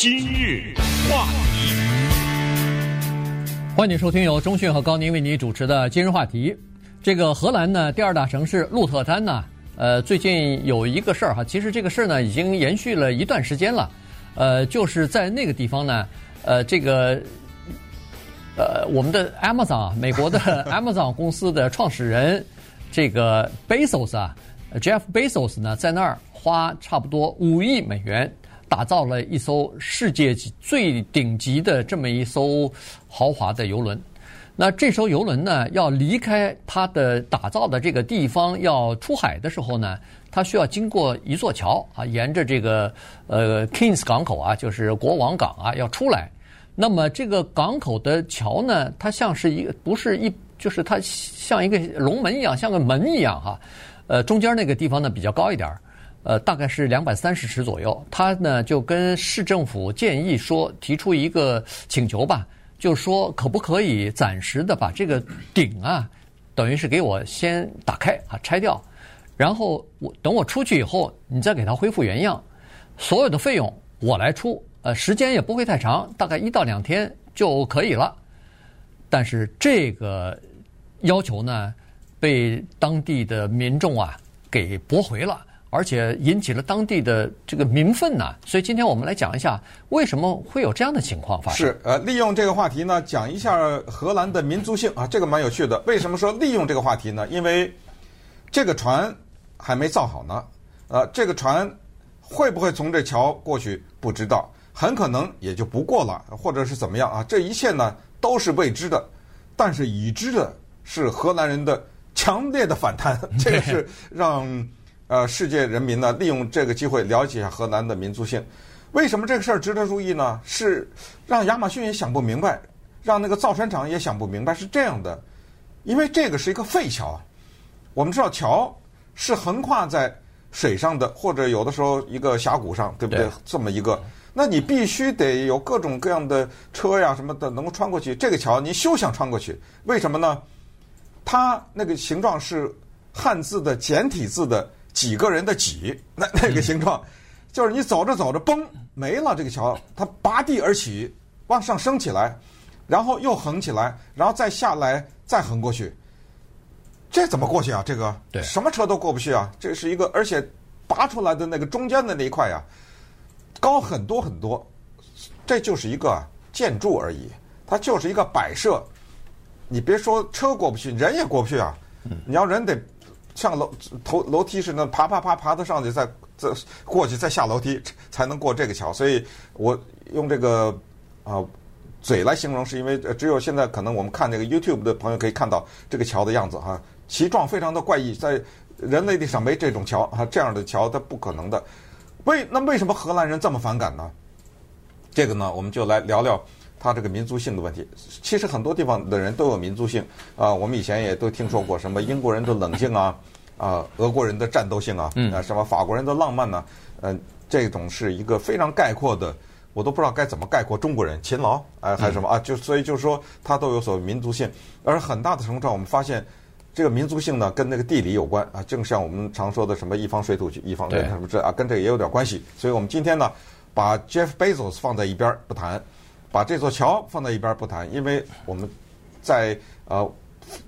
今日话题，欢迎收听由中讯和高宁为你主持的今日话题。这个荷兰呢，第二大城市鹿特丹呢，呃，最近有一个事儿哈，其实这个事儿呢已经延续了一段时间了，呃，就是在那个地方呢，呃，这个。呃，我们的 Amazon，美国的 Amazon 公司的创始人，这个 Bezos 啊，Jeff Bezos 呢，在那儿花差不多五亿美元，打造了一艘世界级最顶级的这么一艘豪华的游轮。那这艘游轮呢，要离开它的打造的这个地方，要出海的时候呢，它需要经过一座桥啊，沿着这个呃 Kings 港口啊，就是国王港啊，要出来。那么这个港口的桥呢，它像是一个，不是一，就是它像一个龙门一样，像个门一样哈。呃，中间那个地方呢比较高一点儿，呃，大概是两百三十尺左右。他呢就跟市政府建议说，提出一个请求吧，就是说可不可以暂时的把这个顶啊，等于是给我先打开啊，拆掉，然后我等我出去以后，你再给它恢复原样，所有的费用我来出。呃，时间也不会太长，大概一到两天就可以了。但是这个要求呢，被当地的民众啊给驳回了，而且引起了当地的这个民愤呐。所以今天我们来讲一下，为什么会有这样的情况发生？是呃，利用这个话题呢，讲一下荷兰的民族性啊，这个蛮有趣的。为什么说利用这个话题呢？因为这个船还没造好呢，呃，这个船会不会从这桥过去，不知道。很可能也就不过了，或者是怎么样啊？这一切呢都是未知的，但是已知的是荷兰人的强烈的反弹，这个是让呃世界人民呢利用这个机会了解一下荷兰的民族性。为什么这个事儿值得注意呢？是让亚马逊也想不明白，让那个造船厂也想不明白，是这样的，因为这个是一个废桥啊，我们知道桥是横跨在水上的，或者有的时候一个峡谷上，对不对？对这么一个。那你必须得有各种各样的车呀什么的能够穿过去。这个桥你休想穿过去，为什么呢？它那个形状是汉字的简体字的几个人的几，那那个形状，就是你走着走着嘣没了这个桥，它拔地而起，往上升起来，然后又横起来，然后再下来再横过去，这怎么过去啊？这个对，什么车都过不去啊！这是一个，而且拔出来的那个中间的那一块呀。高很多很多，这就是一个建筑而已，它就是一个摆设。你别说车过不去，人也过不去啊！你要人得像楼头楼梯似的爬爬爬爬的上去，再再过去，再下楼梯才能过这个桥。所以我用这个啊、嘴来形容，是因为只有现在可能我们看这个 YouTube 的朋友可以看到这个桥的样子哈，形状非常的怪异，在人类历史上没这种桥啊，这样的桥它不可能的。为那为什么荷兰人这么反感呢？这个呢，我们就来聊聊他这个民族性的问题。其实很多地方的人都有民族性啊，我们以前也都听说过什么英国人的冷静啊，啊，俄国人的战斗性啊，啊，什么法国人的浪漫呢？嗯，这种是一个非常概括的，我都不知道该怎么概括中国人勤劳哎，还是什么啊？就所以就是说，他都有所谓民族性，而很大的程度上，我们发现。这个民族性呢，跟那个地理有关啊，正像我们常说的什么一方水土一方人什么这啊，跟这个也有点关系。所以我们今天呢，把 Jeff Bezos 放在一边不谈，把这座桥放在一边不谈，因为我们在呃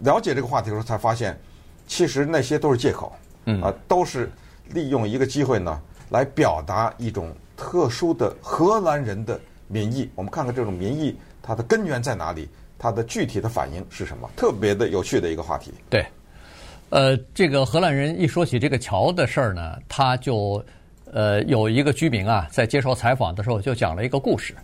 了解这个话题的时候才发现，其实那些都是借口，啊，都是利用一个机会呢来表达一种特殊的荷兰人的民意。我们看看这种民意它的根源在哪里。它的具体的反应是什么？特别的有趣的一个话题。对，呃，这个荷兰人一说起这个桥的事儿呢，他就呃有一个居民啊，在接受采访的时候就讲了一个故事。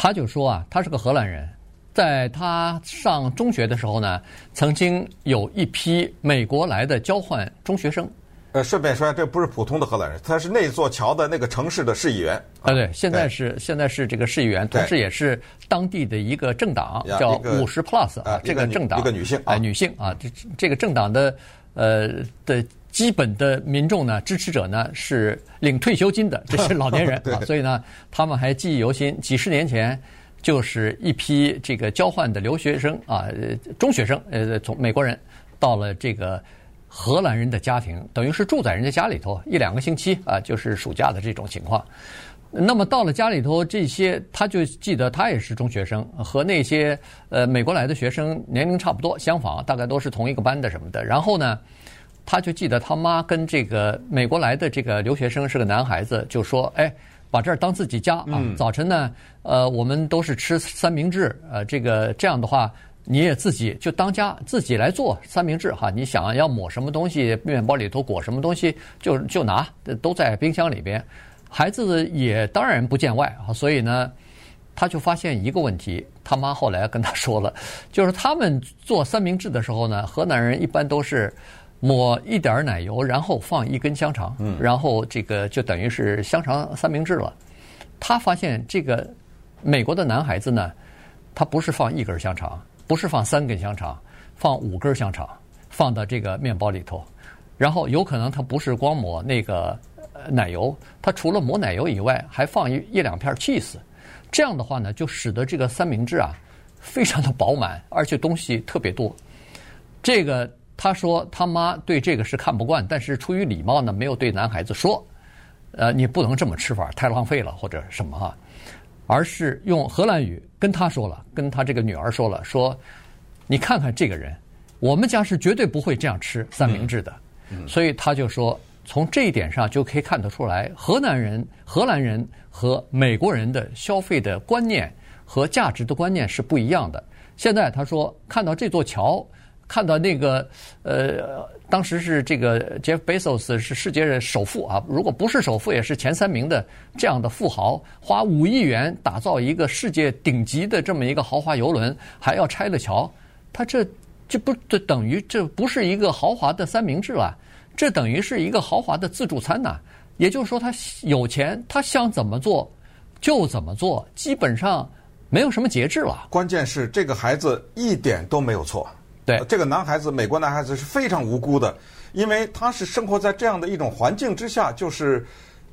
他就说啊，他是个荷兰人，在他上中学的时候呢，曾经有一批美国来的交换中学生。呃，顺便说，这不是普通的荷兰人，他是那座桥的那个城市的市议员啊。对，现在是现在是这个市议员，同时也是当地的一个政党，叫五十 Plus 啊，这个政党一个女性啊，女性啊，这这个政党的呃的基本的民众呢，支持者呢是领退休金的这些老年人 啊，所以呢，他们还记忆犹新，几十年前就是一批这个交换的留学生啊，中学生呃，从美国人到了这个。荷兰人的家庭等于是住在人家家里头一两个星期啊，就是暑假的这种情况。那么到了家里头，这些他就记得他也是中学生，和那些呃美国来的学生年龄差不多，相仿，大概都是同一个班的什么的。然后呢，他就记得他妈跟这个美国来的这个留学生是个男孩子，就说：“哎，把这儿当自己家啊！早晨呢，呃，我们都是吃三明治，呃，这个这样的话，你也自己就当家，自己来做三明治哈。你想要抹什么东西，面包里头裹什么东西，就就拿，都在冰箱里边。”孩子也当然不见外啊，所以呢，他就发现一个问题。他妈后来跟他说了，就是他们做三明治的时候呢，河南人一般都是抹一点奶油，然后放一根香肠，然后这个就等于是香肠三明治了。他发现这个美国的男孩子呢，他不是放一根香肠，不是放三根香肠，放五根香肠放到这个面包里头，然后有可能他不是光抹那个。奶油，他除了抹奶油以外，还放一一两片 cheese，这样的话呢，就使得这个三明治啊，非常的饱满，而且东西特别多。这个他说他妈对这个是看不惯，但是出于礼貌呢，没有对男孩子说，呃，你不能这么吃法，太浪费了或者什么哈，而是用荷兰语跟他说了，跟他这个女儿说了，说你看看这个人，我们家是绝对不会这样吃三明治的，所以他就说。从这一点上就可以看得出来，荷兰人、荷兰人和美国人的消费的观念和价值的观念是不一样的。现在他说看到这座桥，看到那个呃，当时是这个 Jeff Bezos 是世界的首富啊，如果不是首富也是前三名的这样的富豪，花五亿元打造一个世界顶级的这么一个豪华游轮，还要拆了桥，他这这不这等于这不是一个豪华的三明治了。这等于是一个豪华的自助餐呐，也就是说他有钱，他想怎么做就怎么做，基本上没有什么节制了。关键是这个孩子一点都没有错，对，这个男孩子，美国男孩子是非常无辜的，因为他是生活在这样的一种环境之下，就是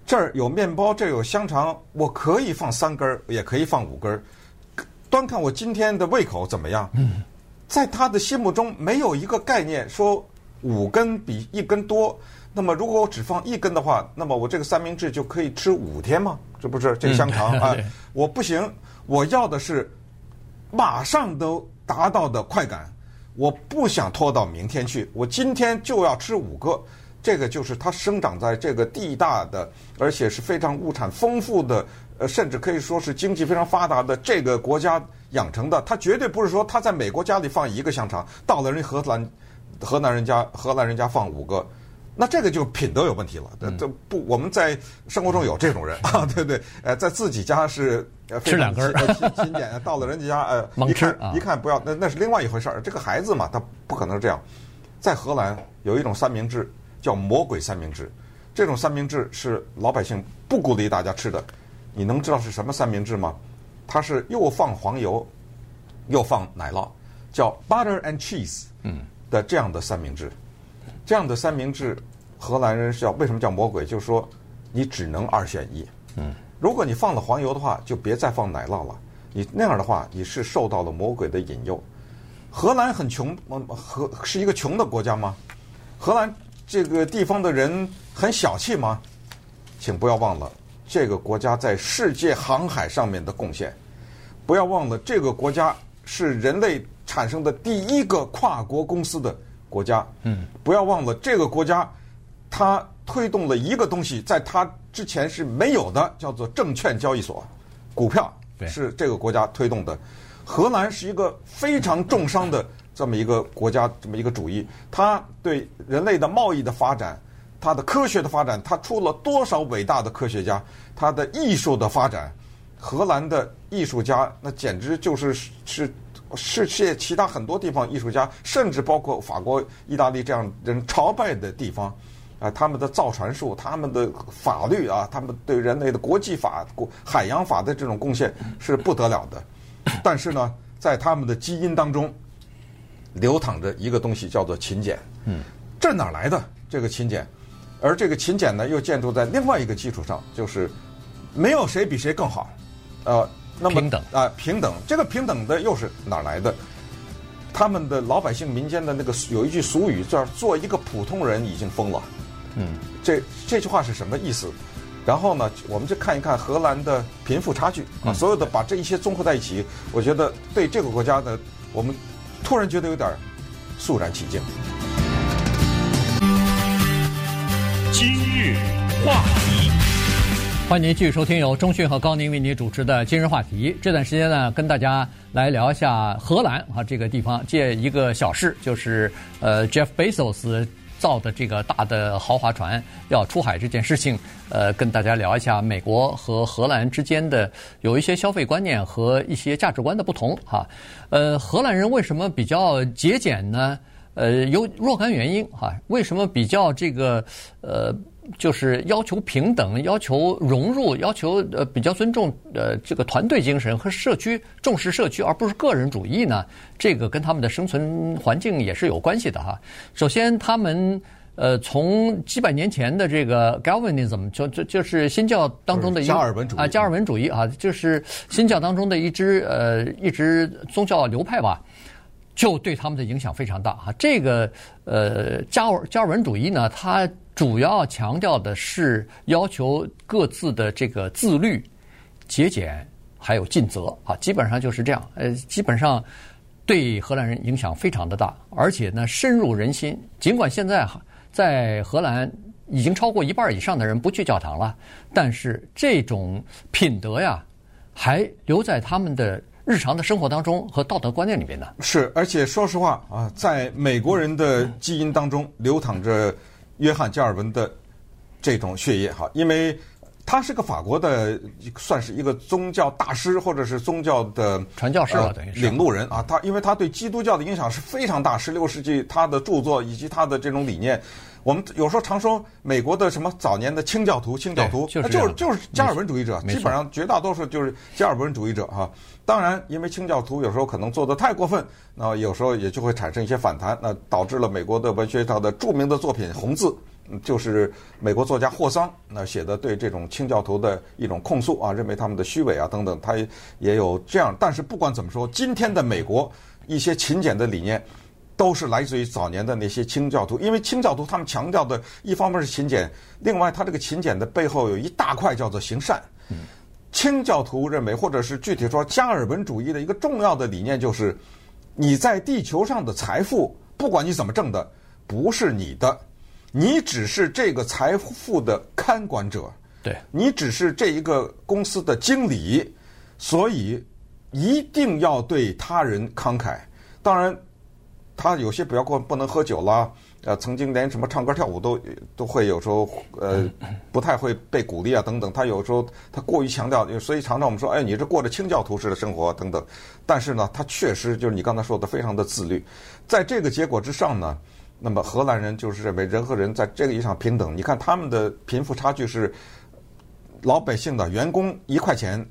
这儿有面包，这儿有香肠，我可以放三根儿，也可以放五根儿，端看我今天的胃口怎么样。嗯，在他的心目中没有一个概念说。五根比一根多，那么如果我只放一根的话，那么我这个三明治就可以吃五天吗？这不是这个香肠啊？我不行，我要的是马上都达到的快感，我不想拖到明天去，我今天就要吃五个。这个就是它生长在这个地大的，而且是非常物产丰富的，呃，甚至可以说是经济非常发达的这个国家养成的。它绝对不是说他在美国家里放一个香肠，到了人荷兰。荷兰人家，荷兰人家放五个，那这个就品德有问题了。这不，我们在生活中有这种人啊，对不对？呃，在自己家是吃两根儿，勤俭，到了人家家，呃，一看一看不要，那那是另外一回事儿。这个孩子嘛，他不可能这样。在荷兰有一种三明治叫魔鬼三明治，这种三明治是老百姓不鼓励大家吃的。你能知道是什么三明治吗？它是又放黄油，又放奶酪，叫 butter and cheese。嗯。的这样的三明治，这样的三明治，荷兰人是叫为什么叫魔鬼？就是说，你只能二选一。嗯，如果你放了黄油的话，就别再放奶酪了。你那样的话，你是受到了魔鬼的引诱。荷兰很穷，荷是一个穷的国家吗？荷兰这个地方的人很小气吗？请不要忘了这个国家在世界航海上面的贡献。不要忘了这个国家是人类。产生的第一个跨国公司的国家，嗯，不要忘了这个国家，它推动了一个东西，在它之前是没有的，叫做证券交易所，股票是这个国家推动的。荷兰是一个非常重商的这么一个国家，这么一个主义，它对人类的贸易的发展，它的科学的发展，它出了多少伟大的科学家，它的艺术的发展，荷兰的艺术家那简直就是是。世界其他很多地方艺术家，甚至包括法国、意大利这样人朝拜的地方，啊，他们的造船术、他们的法律啊，他们对人类的国际法、国海洋法的这种贡献是不得了的。但是呢，在他们的基因当中流淌着一个东西，叫做勤俭。嗯，这哪来的这个勤俭？而这个勤俭呢，又建筑在另外一个基础上，就是没有谁比谁更好，呃。那么平等啊，平等，这个平等的又是哪来的？他们的老百姓民间的那个有一句俗语叫“做一个普通人已经疯了”。嗯，这这句话是什么意思？然后呢，我们就看一看荷兰的贫富差距啊，所有的把这一些综合在一起，我觉得对这个国家的，我们突然觉得有点肃然起敬。今日话题，欢迎您继续收听由中讯和高宁为您主持的今日话题。这段时间呢，跟大家来聊一下荷兰啊这个地方，借一个小事，就是呃，Jeff Bezos。造的这个大的豪华船要出海这件事情，呃，跟大家聊一下美国和荷兰之间的有一些消费观念和一些价值观的不同哈。呃，荷兰人为什么比较节俭呢？呃，有若干原因哈。为什么比较这个呃？就是要求平等，要求融入，要求呃比较尊重呃这个团队精神和社区重视社区，而不是个人主义呢？这个跟他们的生存环境也是有关系的哈。首先，他们呃从几百年前的这个 Galvanism 就就就是新教当中的一加尔文主义啊，加尔文主义啊，就是新教当中的一支呃一支宗教流派吧，就对他们的影响非常大哈。这个呃加尔加尔文主义呢，它。主要强调的是要求各自的这个自律、节俭，还有尽责啊，基本上就是这样。呃，基本上对荷兰人影响非常的大，而且呢深入人心。尽管现在在荷兰已经超过一半以上的人不去教堂了，但是这种品德呀，还留在他们的日常的生活当中和道德观念里面呢。是，而且说实话啊，在美国人的基因当中流淌着。约翰·加尔文的这种血液哈，因为他是个法国的，算是一个宗教大师或者是宗教的传教士啊，等于是领路人啊。他因为他对基督教的影响是非常大，十六世纪他的著作以及他的这种理念，我们有时候常说美国的什么早年的清教徒、清教徒，就是就是就是加尔文主义者，基本上绝大多数就是加尔文主义者哈。当然，因为清教徒有时候可能做的太过分，那有时候也就会产生一些反弹，那导致了美国的文学上的著名的作品《红字》，就是美国作家霍桑那写的对这种清教徒的一种控诉啊，认为他们的虚伪啊等等，他也有这样。但是不管怎么说，今天的美国一些勤俭的理念，都是来自于早年的那些清教徒，因为清教徒他们强调的一方面是勤俭，另外他这个勤俭的背后有一大块叫做行善。清教徒认为，或者是具体说加尔文主义的一个重要的理念，就是你在地球上的财富，不管你怎么挣的，不是你的，你只是这个财富的看管者，对，你只是这一个公司的经理，所以一定要对他人慷慨。当然，他有些不要过不能喝酒啦。呃，曾经连什么唱歌跳舞都都会有时候呃不太会被鼓励啊等等。他有时候他过于强调，所以常常我们说，哎，你这过着清教徒式的生活等等。但是呢，他确实就是你刚才说的非常的自律。在这个结果之上呢，那么荷兰人就是认为人和人在这个意义上平等。你看他们的贫富差距是老百姓的员工一块钱，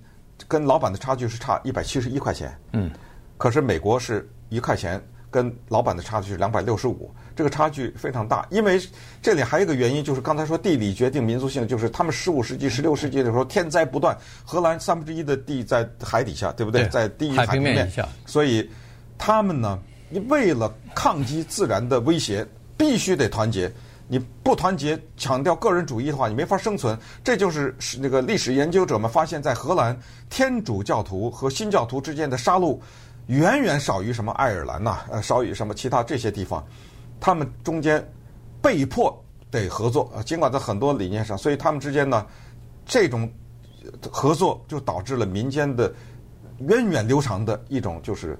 跟老板的差距是差一百七十一块钱。嗯，可是美国是一块钱。跟老板的差距是两百六十五，这个差距非常大。因为这里还有一个原因，就是刚才说地理决定民族性，就是他们十五世纪、十六世纪的时候天灾不断，荷兰三分之一的地在海底下，对不对？对在低于海平面，下。所以他们呢，你为了抗击自然的威胁，必须得团结。你不团结，强调个人主义的话，你没法生存。这就是那个历史研究者们发现，在荷兰天主教徒和新教徒之间的杀戮。远远少于什么爱尔兰呐，呃，少于什么其他这些地方，他们中间被迫得合作啊，尽管在很多理念上，所以他们之间呢，这种合作就导致了民间的源远流长的一种，就是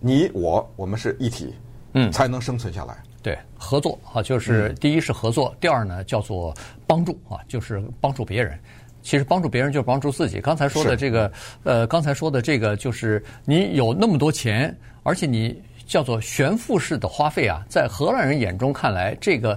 你我我们是一体，嗯，才能生存下来。对，合作啊，就是第一是合作，第二呢叫做帮助啊，就是帮助别人。其实帮助别人就是帮助自己。刚才说的这个，呃，刚才说的这个，就是你有那么多钱，而且你叫做悬浮式的花费啊，在荷兰人眼中看来，这个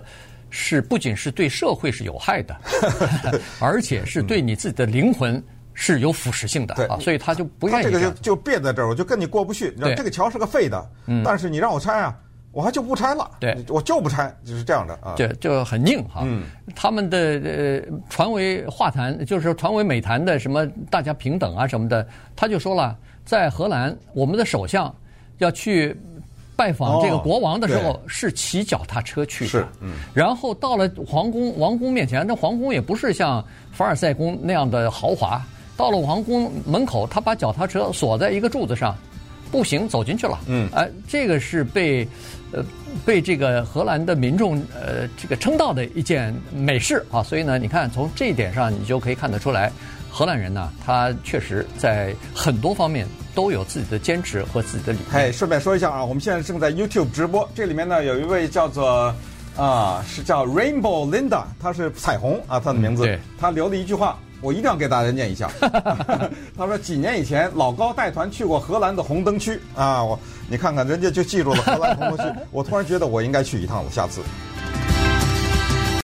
是不仅是对社会是有害的，而且是对你自己的灵魂是有腐蚀性的啊。所以他就不愿意这。这个就就别在这儿，我就跟你过不去。你知道这个桥是个废的，但是你让我拆啊。我还就不拆了，对，我就不拆，就是这样的啊，就就很硬哈。嗯，他们的呃传为话谈，就是传为美谈的什么大家平等啊什么的，他就说了，在荷兰，我们的首相要去拜访这个国王的时候哦是骑脚踏车去的，是嗯。然后到了皇宫王宫面前，那皇宫也不是像凡尔赛宫那样的豪华，到了皇宫门口，他把脚踏车锁在一个柱子上，步行走进去了。嗯。哎、这个是被呃被这个荷兰的民众呃这个称道的一件美事啊，所以呢，你看从这一点上，你就可以看得出来，荷兰人呢，他确实在很多方面都有自己的坚持和自己的理念。哎，顺便说一下啊，我们现在正在 YouTube 直播，这里面呢有一位叫做啊是叫 Rainbow Linda，她是彩虹啊，她的名字，嗯对她留了一句话，我一定要给大家念一下。她说几年以前老高带团去过荷兰的红灯区啊，我你看看人家就记住了荷兰红灯区，我突然觉得我应该去一趟了，下次。